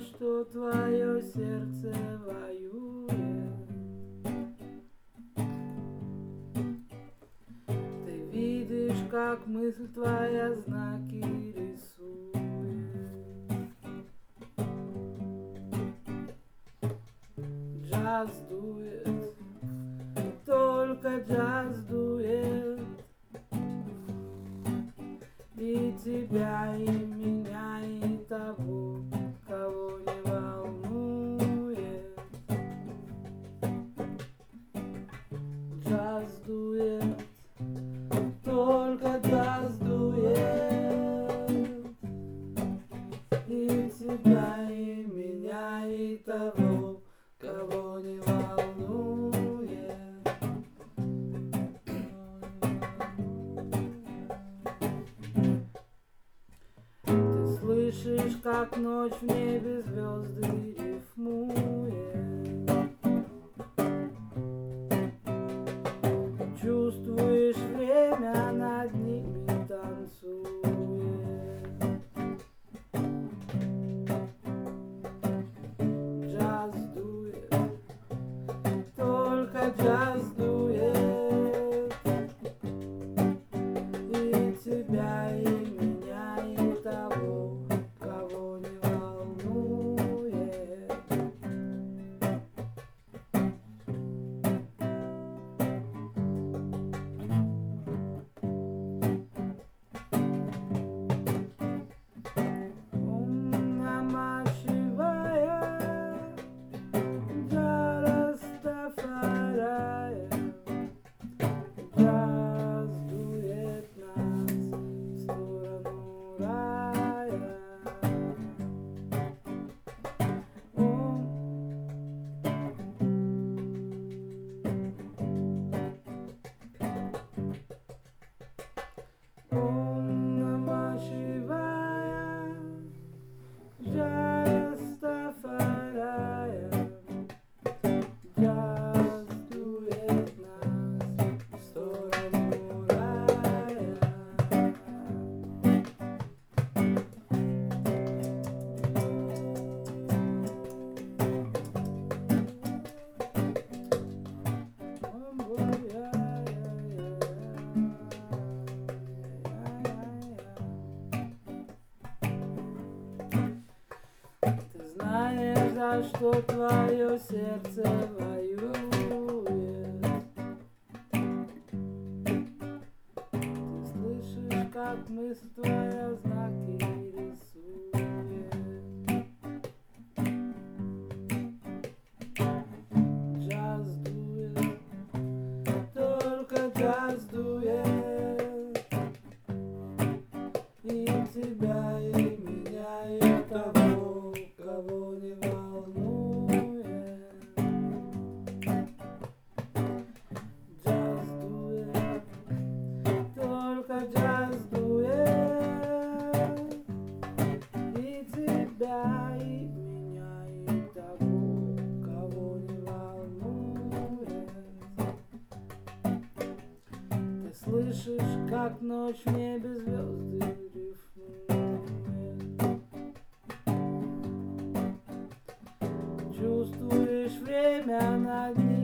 что твое сердце воюет. Ты видишь, как мысль твоя знаки рисует. Джаз дует, только джаз дует. И тебя, и меня, меня, и того, кого не волнует. Ты слышишь, как ночь в небе звезды. Чувствуешь что твое сердце воюет. Ты слышишь, как мысль твоя знаки рисует. Джаз дует, только джаз дует. И тебя, ночь в небе звезды рифмует. Чувствуешь время над ними